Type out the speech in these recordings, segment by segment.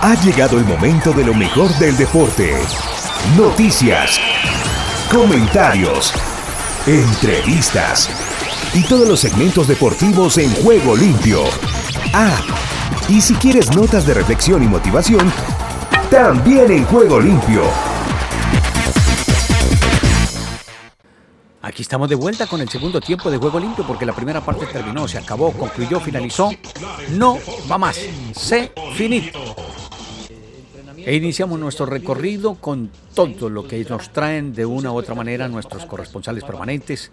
Ha llegado el momento de lo mejor del deporte. Noticias, comentarios, entrevistas y todos los segmentos deportivos en juego limpio. Ah, y si quieres notas de reflexión y motivación, también en juego limpio. Aquí estamos de vuelta con el segundo tiempo de juego limpio porque la primera parte terminó, se acabó, concluyó, finalizó. No va más. Se finito. E iniciamos nuestro recorrido con todo lo que nos traen de una u otra manera nuestros corresponsales permanentes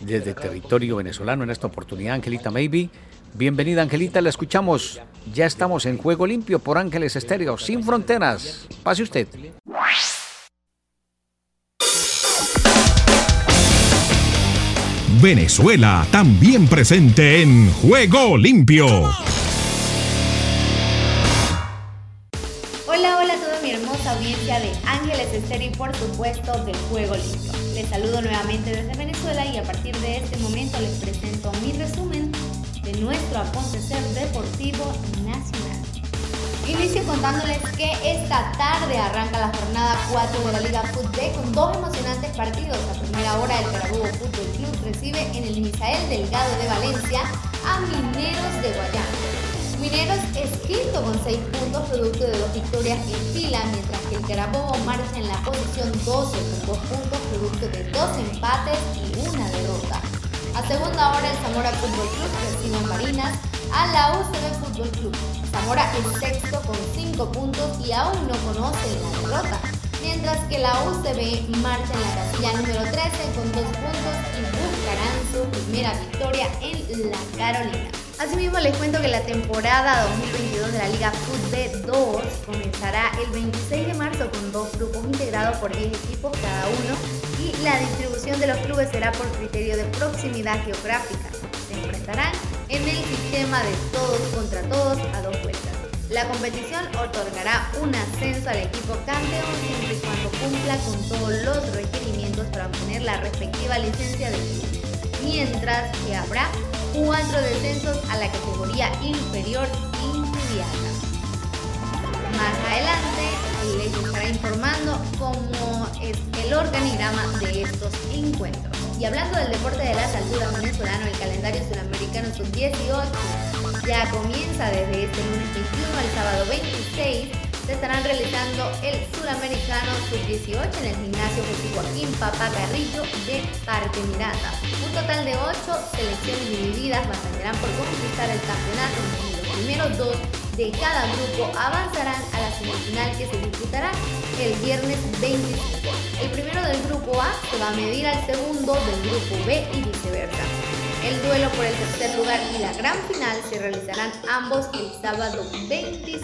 desde territorio venezolano en esta oportunidad, Angelita Maybe. Bienvenida Angelita, la escuchamos. Ya estamos en Juego Limpio por Ángeles Estéreo, sin fronteras. Pase usted. Venezuela, también presente en Juego Limpio. Hola, hola a toda mi hermosa audiencia de Ángeles Estéreo y por supuesto de Juego Limpio. Les saludo nuevamente desde Venezuela y a partir de este momento les presento mi resumen de nuestro acontecer deportivo nacional. Inicio contándoles que esta tarde arranca la jornada 4 de la Liga Fútbol con dos emocionantes partidos. A primera hora el Carabobo Fútbol Club recibe en el Misael Delgado de Valencia a Mineros de Guayana. Mineros es quinto con 6 puntos producto de dos victorias en fila, mientras que el Carabobo marcha en la posición 12 con 2 puntos producto de dos empates y una derrota. A segunda hora el Zamora Fútbol Club recibe en Marinas a la UCB Fútbol Club. Zamora es sexto con 5 puntos y aún no conoce la derrota, mientras que la UCB marcha en la casilla número 13 con 2 puntos y buscarán su primera victoria en la Carolina. Asimismo les cuento que la temporada 2022 de la Liga Fútbol 2 comenzará el 26 de marzo con dos grupos integrados por 10 equipos cada uno y la distribución de los clubes será por criterio de proximidad geográfica. Se enfrentarán en el sistema de todos contra todos a dos vueltas. La competición otorgará un ascenso al equipo campeón siempre y cuando cumpla con todos los requerimientos para obtener la respectiva licencia de club, mientras que habrá cuatro descensos a la categoría inferior inmediata. Más adelante les estará informando cómo es el organigrama de estos encuentros. Y hablando del deporte de las alturas venezolano, el calendario sudamericano sub-18 ya comienza desde este lunes 21 al sábado 26 se estarán realizando el Suramericano Sub-18 en el gimnasio José Joaquín Papa Carrillo de Parque Miranda. Un total de 8 selecciones divididas batallarán por conquistar el campeonato y los primeros dos de cada grupo avanzarán a la semifinal que se disputará el viernes 25. El primero del grupo A se va a medir al segundo del grupo B y viceversa. El duelo por el tercer lugar y la gran final se realizarán ambos el sábado 26.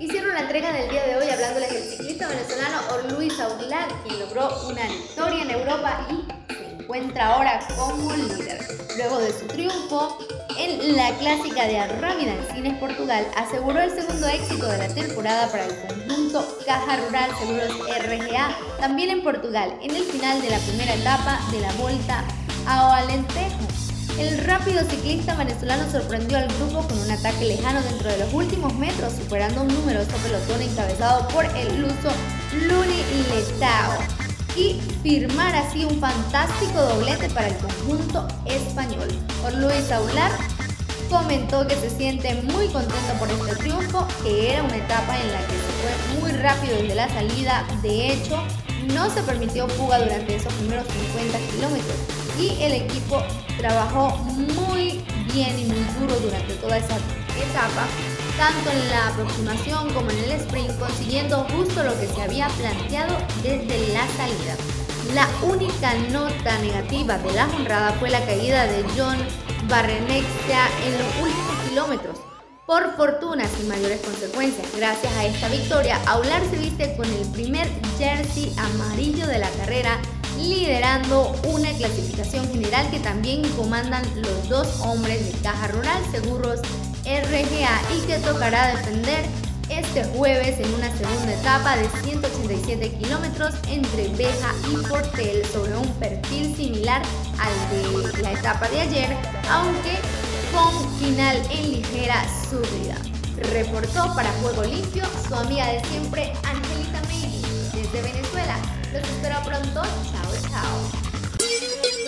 Hicieron la entrega del día de hoy hablándoles del ciclista venezolano Luis Aguilar, quien logró una victoria en Europa y se encuentra ahora como líder. Luego de su triunfo en la clásica de Arrábida en Cines Portugal, aseguró el segundo éxito de la temporada para el conjunto Caja Rural Seguros RGA, también en Portugal, en el final de la primera etapa de la Volta a Alentejo. El rápido ciclista venezolano sorprendió al grupo con un ataque lejano dentro de los últimos metros, superando un numeroso pelotón encabezado por el luso Luni Letao y firmar así un fantástico doblete para el conjunto español. Luis Aular comentó que se siente muy contento por este triunfo, que era una etapa en la que se fue muy rápido desde la salida. De hecho, no se permitió fuga durante esos primeros 50 kilómetros y el equipo trabajó muy bien y muy duro durante toda esa etapa, tanto en la aproximación como en el sprint, consiguiendo justo lo que se había planteado desde la salida. La única nota negativa de la honrada fue la caída de John Barrenexia en los últimos kilómetros. Por fortuna, sin mayores consecuencias, gracias a esta victoria, Aular se viste con el primer jersey amarillo de la carrera liderando una clasificación general que también comandan los dos hombres de Caja Rural Seguros RGA y que tocará defender este jueves en una segunda etapa de 187 kilómetros entre Beja y Portel sobre un perfil similar al de la etapa de ayer, aunque con final en ligera subida. Reportó para Juego Limpio su amiga de siempre, Angelita Meiri, desde Venezuela. Los espero pronto. Chao, chao.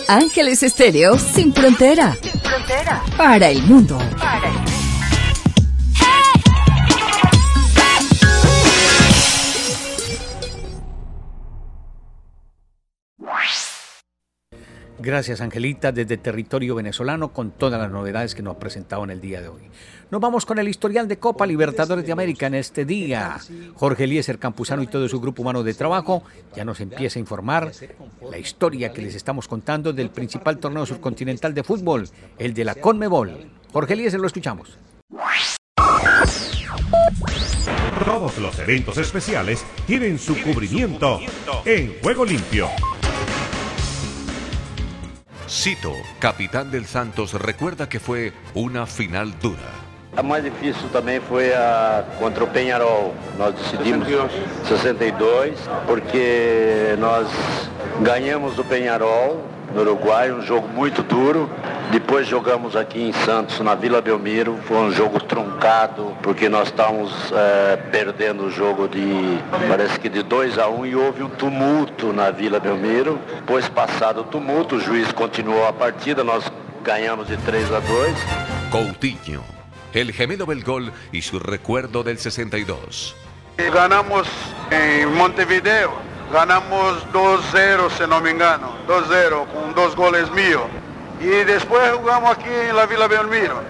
Ángeles Estéreo sin frontera. Sin frontera. Para el mundo. Para el mundo. Gracias, Angelita, desde territorio venezolano con todas las novedades que nos ha presentado en el día de hoy. Nos vamos con el historial de Copa Libertadores de América en este día. Jorge Eliezer Campuzano y todo su grupo humano de trabajo ya nos empieza a informar la historia que les estamos contando del principal torneo subcontinental de fútbol, el de la Conmebol. Jorge Eliezer, lo escuchamos. Todos los eventos especiales tienen su cubrimiento en Juego Limpio. Cito, capitán del Santos, recuerda que fue una final dura. A mais difícil também foi a contra o Penharol. Nós decidimos 62, porque nós ganhamos do Penharol no Uruguai, um jogo muito duro. Depois jogamos aqui em Santos, na Vila Belmiro. Foi um jogo truncado, porque nós estávamos é, perdendo o jogo de, parece que de 2 a 1 um, e houve um tumulto na Vila Belmiro. Depois, passado o tumulto, o juiz continuou a partida, nós ganhamos de 3 a 2. Coutinho, el gemelo Belgol y su recuerdo del 62. Ganamos en Montevideo, ganamos 2-0 si no me engano, 2-0 con dos goles míos. Y después jugamos aquí en la Vila Belmiro,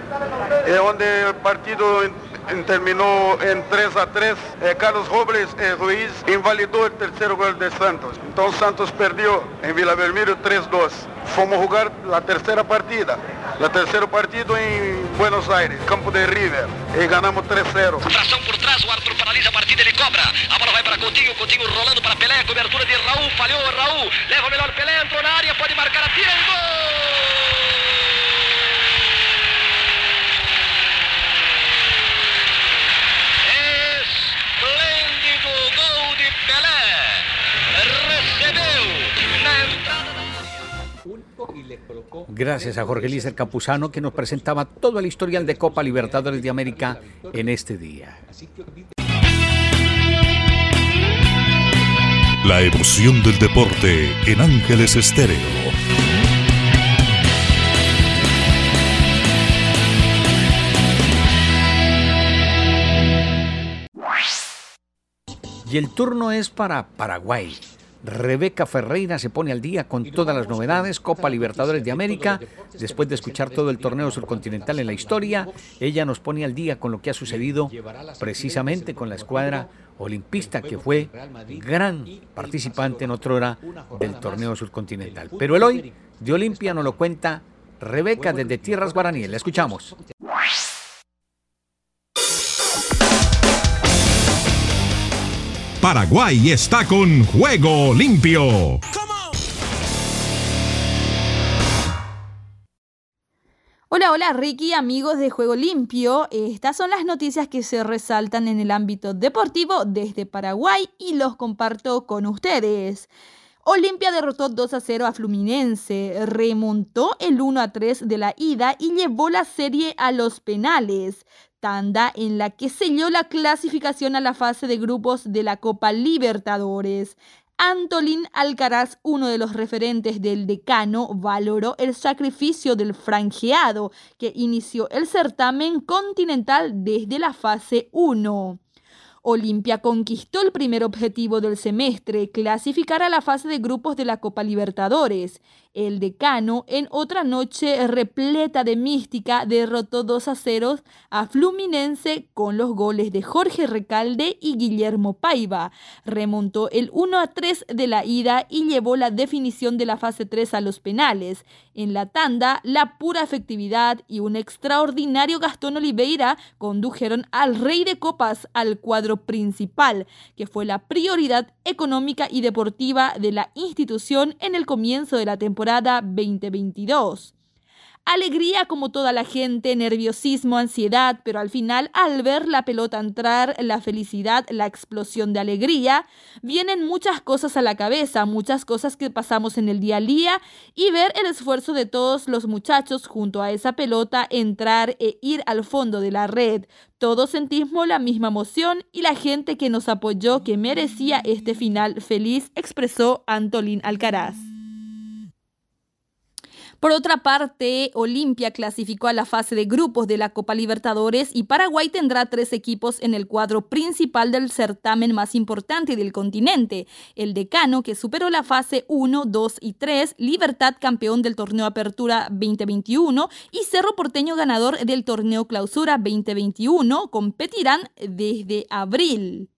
donde el partido en, terminó en 3 a 3. Eh, Carlos Robles eh, Ruiz invalidó el tercer gol de Santos. Entonces Santos perdió en Vila Belmiro 3-2. Fomos a jugar la tercera partida. La tercero partido en Buenos Aires, campo de River. Y ganamos 3-0. Tração por trás, o árbitro paralisa a partida, ele cobra. A bola vai para Coutinho, Coutinho rolando para Pelé, cobertura de Raul, falhou Raul, leva o melhor Pelé, entrou na área, pode marcar a tira e gol! Gracias a Jorge Lícer Campuzano que nos presentaba todo el historial de Copa Libertadores de América en este día. La emoción del deporte en Ángeles Estéreo. Y el turno es para Paraguay. Rebeca Ferreira se pone al día con todas las novedades, Copa Libertadores de América. Después de escuchar todo el torneo surcontinental en la historia, ella nos pone al día con lo que ha sucedido precisamente con la escuadra olimpista que fue gran participante en otra hora del torneo surcontinental. Pero el hoy de Olimpia nos lo cuenta Rebeca desde Tierras Guaraníes. La escuchamos. Paraguay está con Juego Limpio. Hola, hola Ricky, amigos de Juego Limpio. Estas son las noticias que se resaltan en el ámbito deportivo desde Paraguay y los comparto con ustedes. Olimpia derrotó 2 a 0 a Fluminense, remontó el 1 a 3 de la ida y llevó la serie a los penales tanda en la que selló la clasificación a la fase de grupos de la Copa Libertadores. Antolín Alcaraz, uno de los referentes del decano, valoró el sacrificio del franjeado que inició el certamen continental desde la fase 1. Olimpia conquistó el primer objetivo del semestre, clasificar a la fase de grupos de la Copa Libertadores. El decano, en otra noche repleta de mística, derrotó 2 a 0 a Fluminense con los goles de Jorge Recalde y Guillermo Paiva. Remontó el 1 a 3 de la ida y llevó la definición de la fase 3 a los penales. En la tanda, la pura efectividad y un extraordinario Gastón Oliveira condujeron al Rey de Copas al cuadro principal, que fue la prioridad económica y deportiva de la institución en el comienzo de la temporada 2022. Alegría como toda la gente, nerviosismo, ansiedad, pero al final al ver la pelota entrar, la felicidad, la explosión de alegría, vienen muchas cosas a la cabeza, muchas cosas que pasamos en el día a día y ver el esfuerzo de todos los muchachos junto a esa pelota entrar e ir al fondo de la red. Todos sentimos la misma emoción y la gente que nos apoyó que merecía este final feliz, expresó Antolín Alcaraz. Por otra parte, Olimpia clasificó a la fase de grupos de la Copa Libertadores y Paraguay tendrá tres equipos en el cuadro principal del certamen más importante del continente. El Decano, que superó la fase 1, 2 y 3, Libertad campeón del torneo Apertura 2021 y Cerro Porteño ganador del torneo Clausura 2021 competirán desde abril.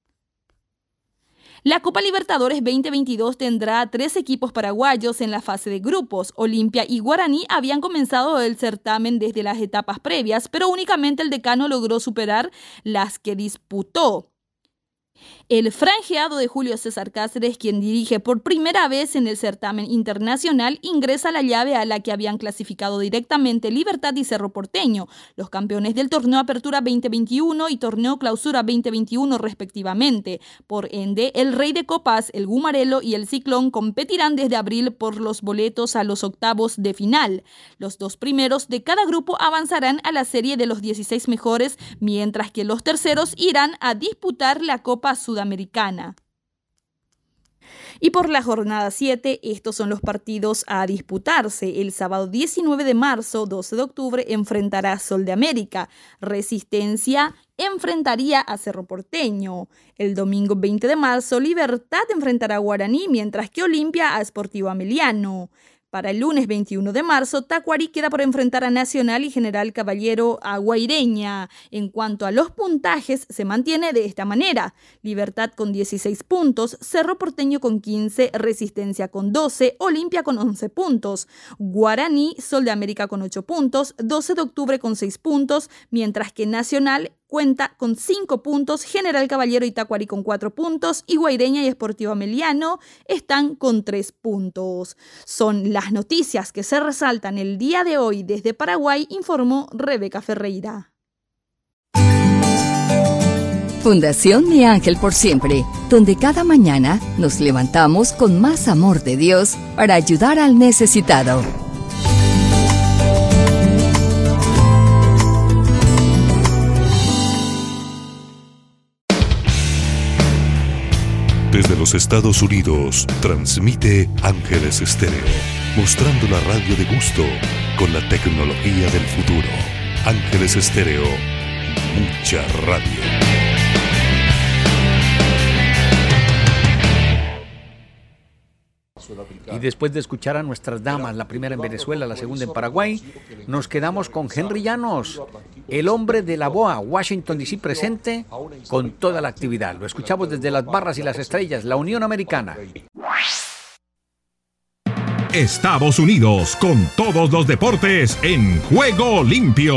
La Copa Libertadores 2022 tendrá tres equipos paraguayos en la fase de grupos. Olimpia y Guaraní habían comenzado el certamen desde las etapas previas, pero únicamente el decano logró superar las que disputó. El franjeado de Julio César Cáceres, quien dirige por primera vez en el certamen internacional, ingresa la llave a la que habían clasificado directamente Libertad y Cerro Porteño, los campeones del torneo Apertura 2021 y torneo Clausura 2021 respectivamente. Por ende, el Rey de Copas, el Gumarelo y el Ciclón competirán desde abril por los boletos a los octavos de final. Los dos primeros de cada grupo avanzarán a la serie de los 16 mejores, mientras que los terceros irán a disputar la Copa Sudamericana. Y por la jornada 7, estos son los partidos a disputarse. El sábado 19 de marzo, 12 de octubre, enfrentará Sol de América. Resistencia enfrentaría a Cerro Porteño. El domingo 20 de marzo, Libertad enfrentará a Guaraní, mientras que Olimpia a Sportivo Ameliano. Para el lunes 21 de marzo, Tacuarí queda por enfrentar a Nacional y General Caballero a Guaireña. En cuanto a los puntajes, se mantiene de esta manera. Libertad con 16 puntos, Cerro Porteño con 15, Resistencia con 12, Olimpia con 11 puntos, Guaraní, Sol de América con 8 puntos, 12 de octubre con 6 puntos, mientras que Nacional cuenta con 5 puntos, General Caballero y con 4 puntos y Guaireña y Esportivo Ameliano están con 3 puntos. Son las noticias que se resaltan el día de hoy desde Paraguay, informó Rebeca Ferreira. Fundación Mi Ángel por Siempre, donde cada mañana nos levantamos con más amor de Dios para ayudar al necesitado. Desde los Estados Unidos, transmite Ángeles Estéreo, mostrando la radio de gusto con la tecnología del futuro. Ángeles Estéreo, mucha radio. Y después de escuchar a nuestras damas, la primera en Venezuela, la segunda en Paraguay, nos quedamos con Henry Llanos, el hombre de la BOA, Washington DC presente con toda la actividad. Lo escuchamos desde las barras y las estrellas, la Unión Americana. Estados Unidos con todos los deportes en juego limpio.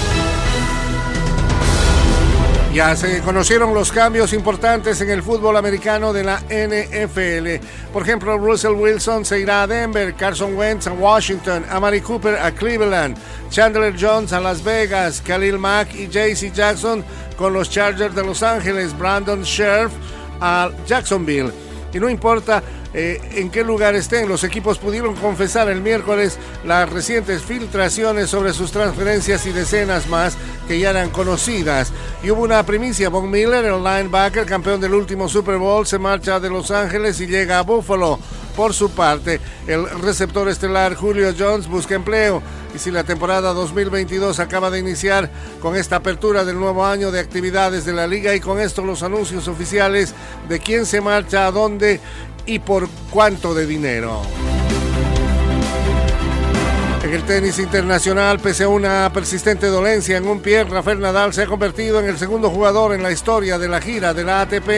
Ya se conocieron los cambios importantes en el fútbol americano de la NFL. Por ejemplo, Russell Wilson se irá a Denver, Carson Wentz a Washington, Amari Cooper a Cleveland, Chandler Jones a Las Vegas, Khalil Mack y JC Jackson con los Chargers de Los Ángeles, Brandon Scherf a Jacksonville. Y no importa eh, en qué lugar estén, los equipos pudieron confesar el miércoles las recientes filtraciones sobre sus transferencias y decenas más que ya eran conocidas. Y hubo una primicia, Von Miller, el linebacker, campeón del último Super Bowl, se marcha de Los Ángeles y llega a Buffalo. Por su parte, el receptor estelar Julio Jones busca empleo y si la temporada 2022 acaba de iniciar con esta apertura del nuevo año de actividades de la liga y con esto los anuncios oficiales de quién se marcha a dónde y por cuánto de dinero. En el tenis internacional, pese a una persistente dolencia en un pie, Rafael Nadal se ha convertido en el segundo jugador en la historia de la gira de la ATP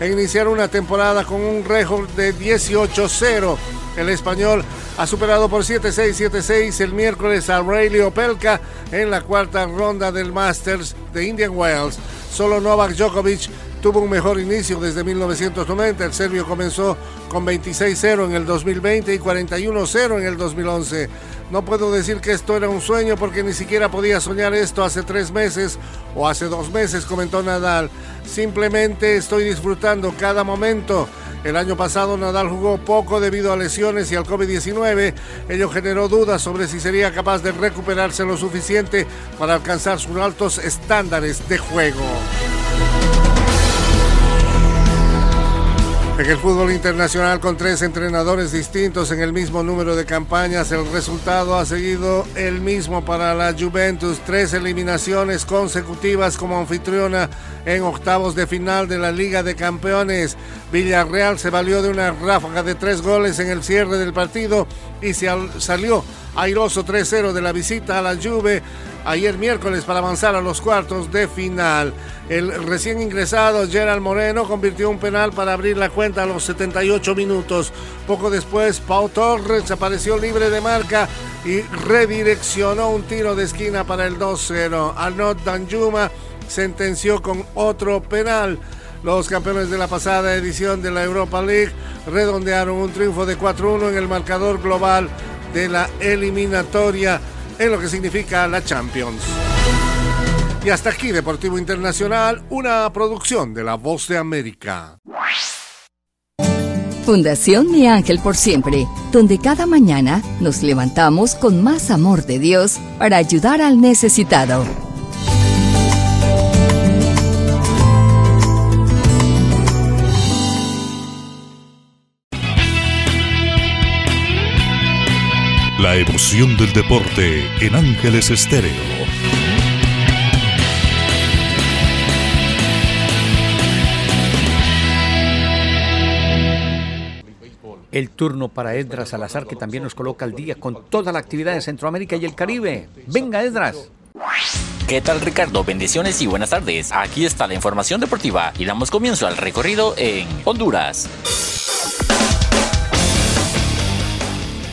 en iniciar una temporada con un récord de 18-0. El español ha superado por 7-6, 7-6 el miércoles a Rayleigh Opelka en la cuarta ronda del Masters de Indian Wells. Solo Novak Djokovic tuvo un mejor inicio desde 1990. El serbio comenzó con 26-0 en el 2020 y 41-0 en el 2011. No puedo decir que esto era un sueño porque ni siquiera podía soñar esto hace tres meses o hace dos meses, comentó Nadal. Simplemente estoy disfrutando cada momento. El año pasado Nadal jugó poco debido a lesiones y al COVID-19. Ello generó dudas sobre si sería capaz de recuperarse lo suficiente para alcanzar sus altos estándares de juego. En el fútbol internacional con tres entrenadores distintos en el mismo número de campañas, el resultado ha seguido el mismo para la Juventus. Tres eliminaciones consecutivas como anfitriona en octavos de final de la Liga de Campeones. Villarreal se valió de una ráfaga de tres goles en el cierre del partido y se salió airoso 3-0 de la visita a la Juve ayer miércoles para avanzar a los cuartos de final. El recién ingresado Gerald Moreno convirtió un penal para abrir la cuenta a los 78 minutos. Poco después, Pau Torres apareció libre de marca y redireccionó un tiro de esquina para el 2-0. Arnaud Danjuma sentenció con otro penal. Los campeones de la pasada edición de la Europa League redondearon un triunfo de 4-1 en el marcador global de la eliminatoria en lo que significa la Champions. Y hasta aquí Deportivo Internacional, una producción de La Voz de América. Fundación Mi Ángel por Siempre, donde cada mañana nos levantamos con más amor de Dios para ayudar al necesitado. La emoción del deporte en Ángeles Estéreo. El turno para Edras Salazar, que también nos coloca al día con toda la actividad de Centroamérica y el Caribe. Venga, Edras. ¿Qué tal Ricardo? Bendiciones y buenas tardes. Aquí está la información deportiva y damos comienzo al recorrido en Honduras.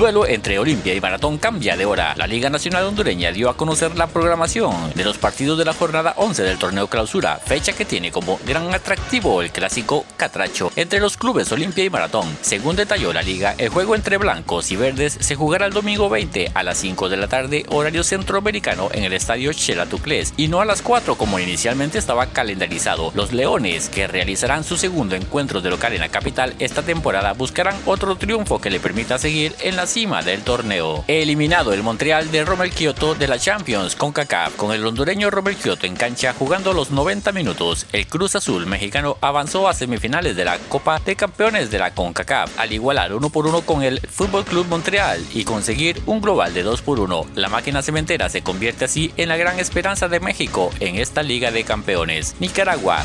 Duelo entre Olimpia y Maratón cambia de hora. La Liga Nacional Hondureña dio a conocer la programación de los partidos de la jornada 11 del torneo clausura, fecha que tiene como gran atractivo el clásico Catracho entre los clubes Olimpia y Maratón. Según detalló la liga, el juego entre blancos y verdes se jugará el domingo 20 a las 5 de la tarde, horario centroamericano en el estadio Chelatucles y no a las 4 como inicialmente estaba calendarizado. Los Leones, que realizarán su segundo encuentro de local en la capital esta temporada, buscarán otro triunfo que le permita seguir en la cima del torneo. Eliminado el Montreal de Romel Kyoto de la Champions con CACAF, con el hondureño Romel Kyoto en cancha jugando los 90 minutos, el Cruz Azul mexicano avanzó a semifinales de la Copa de Campeones de la CONCACAF al igualar uno por uno con el Fútbol Club Montreal y conseguir un global de 2 por 1. La máquina cementera se convierte así en la gran esperanza de México en esta Liga de Campeones. Nicaragua.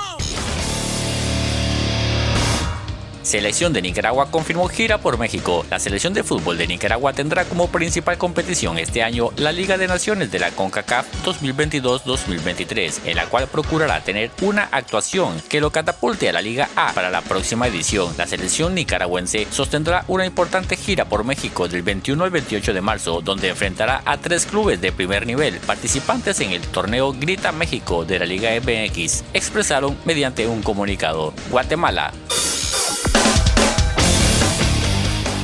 Selección de Nicaragua confirmó gira por México. La selección de fútbol de Nicaragua tendrá como principal competición este año la Liga de Naciones de la CONCACAF 2022-2023, en la cual procurará tener una actuación que lo catapulte a la Liga A para la próxima edición. La selección nicaragüense sostendrá una importante gira por México del 21 al 28 de marzo, donde enfrentará a tres clubes de primer nivel participantes en el torneo Grita México de la Liga MX, expresaron mediante un comunicado. Guatemala.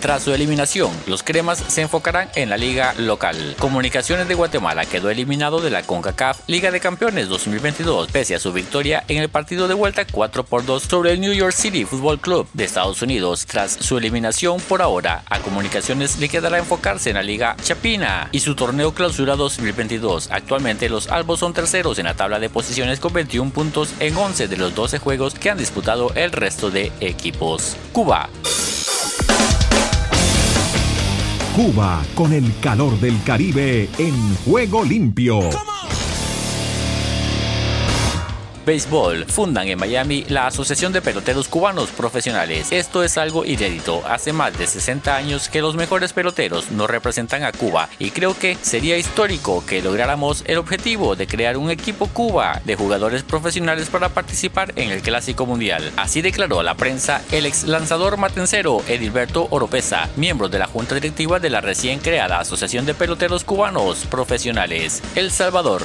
Tras su eliminación, los cremas se enfocarán en la liga local. Comunicaciones de Guatemala quedó eliminado de la CONCACAF Liga de Campeones 2022 pese a su victoria en el partido de vuelta 4 por 2 sobre el New York City Football Club de Estados Unidos. Tras su eliminación por ahora, a Comunicaciones le quedará enfocarse en la Liga Chapina y su torneo clausura 2022. Actualmente los albos son terceros en la tabla de posiciones con 21 puntos en 11 de los 12 juegos que han disputado el resto de equipos. Cuba. Cuba con el calor del Caribe en juego limpio. Béisbol. Fundan en Miami la Asociación de Peloteros Cubanos Profesionales. Esto es algo inédito. Hace más de 60 años que los mejores peloteros no representan a Cuba y creo que sería histórico que lográramos el objetivo de crear un equipo Cuba de jugadores profesionales para participar en el Clásico Mundial. Así declaró a la prensa el ex lanzador matencero Edilberto Oropesa, miembro de la Junta Directiva de la recién creada Asociación de Peloteros Cubanos Profesionales. El Salvador.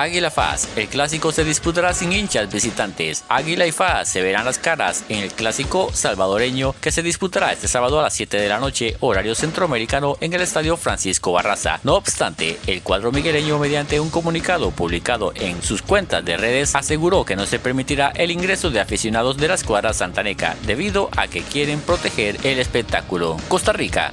Águila Faz. El clásico se disputará sin hinchas visitantes. Águila y Faz se verán las caras en el clásico salvadoreño que se disputará este sábado a las 7 de la noche, horario centroamericano, en el estadio Francisco Barraza. No obstante, el cuadro migueleño, mediante un comunicado publicado en sus cuentas de redes, aseguró que no se permitirá el ingreso de aficionados de la escuadra santaneca debido a que quieren proteger el espectáculo. Costa Rica.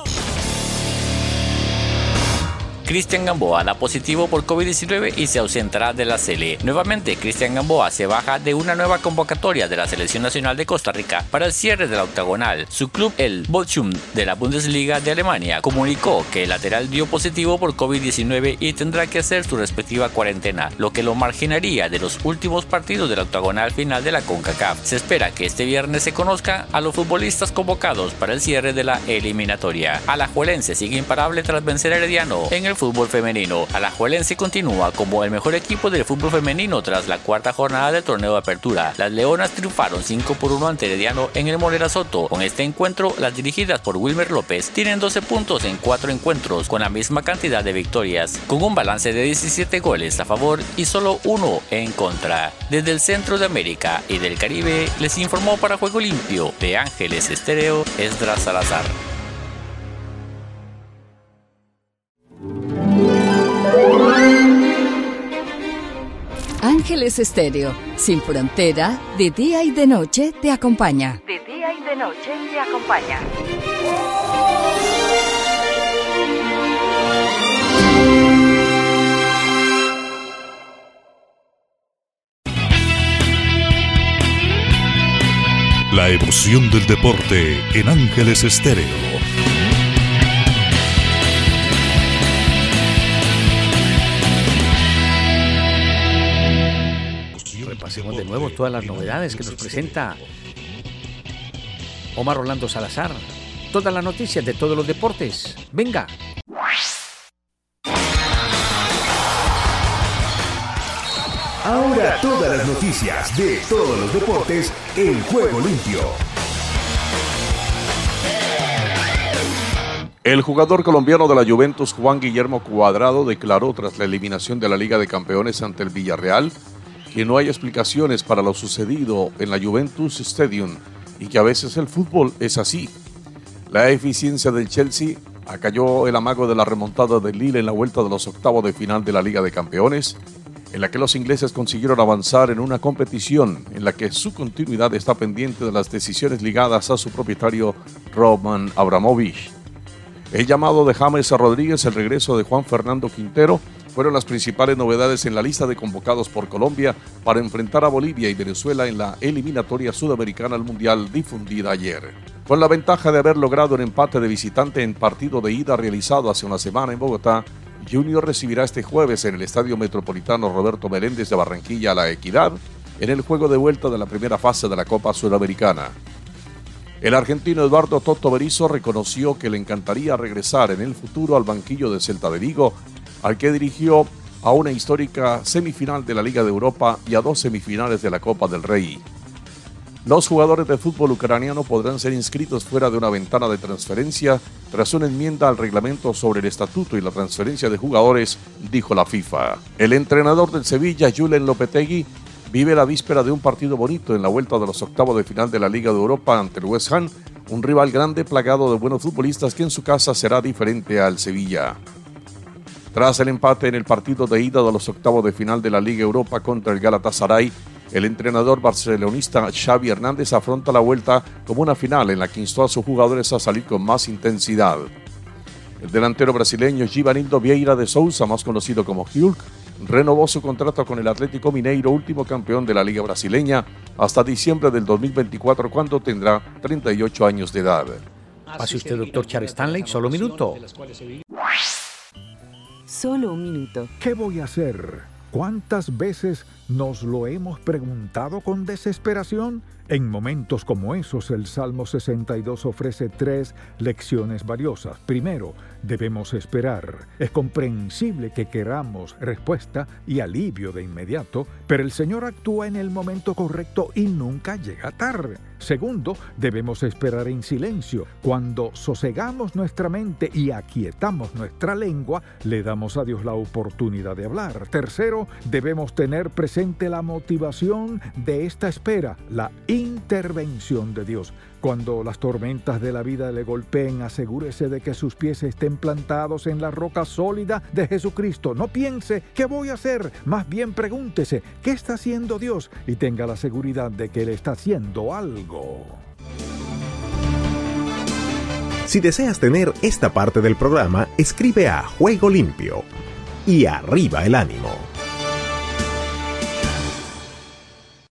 Cristian Gamboa da positivo por COVID-19 y se ausentará de la Sele. Nuevamente, Cristian Gamboa se baja de una nueva convocatoria de la Selección Nacional de Costa Rica para el cierre de la octagonal. Su club, el Bochum de la Bundesliga de Alemania, comunicó que el lateral dio positivo por COVID-19 y tendrá que hacer su respectiva cuarentena, lo que lo marginaría de los últimos partidos de la octagonal final de la CONCACAF. Se espera que este viernes se conozca a los futbolistas convocados para el cierre de la eliminatoria. Alajuelense sigue imparable tras vencer a Herediano en el fútbol femenino. Alajuelense continúa como el mejor equipo del fútbol femenino tras la cuarta jornada del torneo de apertura. Las Leonas triunfaron 5 por 1 ante Herediano en el Morera Soto. Con este encuentro, las dirigidas por Wilmer López tienen 12 puntos en 4 encuentros con la misma cantidad de victorias, con un balance de 17 goles a favor y solo uno en contra. Desde el centro de América y del Caribe les informó para Juego Limpio de Ángeles Estéreo Esdras Salazar. Ángeles Estéreo, sin frontera, de día y de noche te acompaña. De día y de noche te acompaña. La emoción del deporte en Ángeles Estéreo. Todas las novedades que nos presenta Omar Rolando Salazar. Todas las noticias de todos los deportes. Venga. Ahora todas las noticias de todos los deportes en juego limpio. El jugador colombiano de la Juventus, Juan Guillermo Cuadrado, declaró tras la eliminación de la Liga de Campeones ante el Villarreal que no hay explicaciones para lo sucedido en la Juventus Stadium y que a veces el fútbol es así. La eficiencia del Chelsea acalló el amago de la remontada del Lille en la vuelta de los octavos de final de la Liga de Campeones, en la que los ingleses consiguieron avanzar en una competición en la que su continuidad está pendiente de las decisiones ligadas a su propietario Roman Abramovich. El llamado de James Rodríguez, el regreso de Juan Fernando Quintero, fueron las principales novedades en la lista de convocados por Colombia para enfrentar a Bolivia y Venezuela en la eliminatoria sudamericana al Mundial difundida ayer. Con la ventaja de haber logrado un empate de visitante en partido de ida realizado hace una semana en Bogotá, Junior recibirá este jueves en el Estadio Metropolitano Roberto Meléndez de Barranquilla La Equidad en el juego de vuelta de la primera fase de la Copa Sudamericana. El argentino Eduardo Toto Berizzo reconoció que le encantaría regresar en el futuro al banquillo de Celta de Vigo, al que dirigió a una histórica semifinal de la Liga de Europa y a dos semifinales de la Copa del Rey. Los jugadores de fútbol ucraniano podrán ser inscritos fuera de una ventana de transferencia tras una enmienda al reglamento sobre el estatuto y la transferencia de jugadores, dijo la FIFA. El entrenador del Sevilla, Julen Lopetegui, vive la víspera de un partido bonito en la vuelta de los octavos de final de la Liga de Europa ante el West Ham, un rival grande plagado de buenos futbolistas que en su casa será diferente al Sevilla. Tras el empate en el partido de ida de los octavos de final de la Liga Europa contra el Galatasaray, el entrenador barcelonista Xavi Hernández afronta la vuelta como una final en la que instó a sus jugadores a salir con más intensidad. El delantero brasileño Givanildo Vieira de Souza, más conocido como Hulk, renovó su contrato con el Atlético Mineiro, último campeón de la Liga Brasileña, hasta diciembre del 2024, cuando tendrá 38 años de edad. Pase usted, doctor Charles Stanley, solo minuto. Solo un minuto. ¿Qué voy a hacer? ¿Cuántas veces nos lo hemos preguntado con desesperación? En momentos como esos, el Salmo 62 ofrece tres lecciones valiosas. Primero, debemos esperar. Es comprensible que queramos respuesta y alivio de inmediato, pero el Señor actúa en el momento correcto y nunca llega tarde. Segundo, debemos esperar en silencio. Cuando sosegamos nuestra mente y aquietamos nuestra lengua, le damos a Dios la oportunidad de hablar. Tercero, debemos tener la motivación de esta espera, la intervención de Dios. Cuando las tormentas de la vida le golpeen, asegúrese de que sus pies estén plantados en la roca sólida de Jesucristo. No piense, ¿qué voy a hacer? Más bien pregúntese, ¿qué está haciendo Dios? Y tenga la seguridad de que Él está haciendo algo. Si deseas tener esta parte del programa, escribe a Juego Limpio y arriba el ánimo.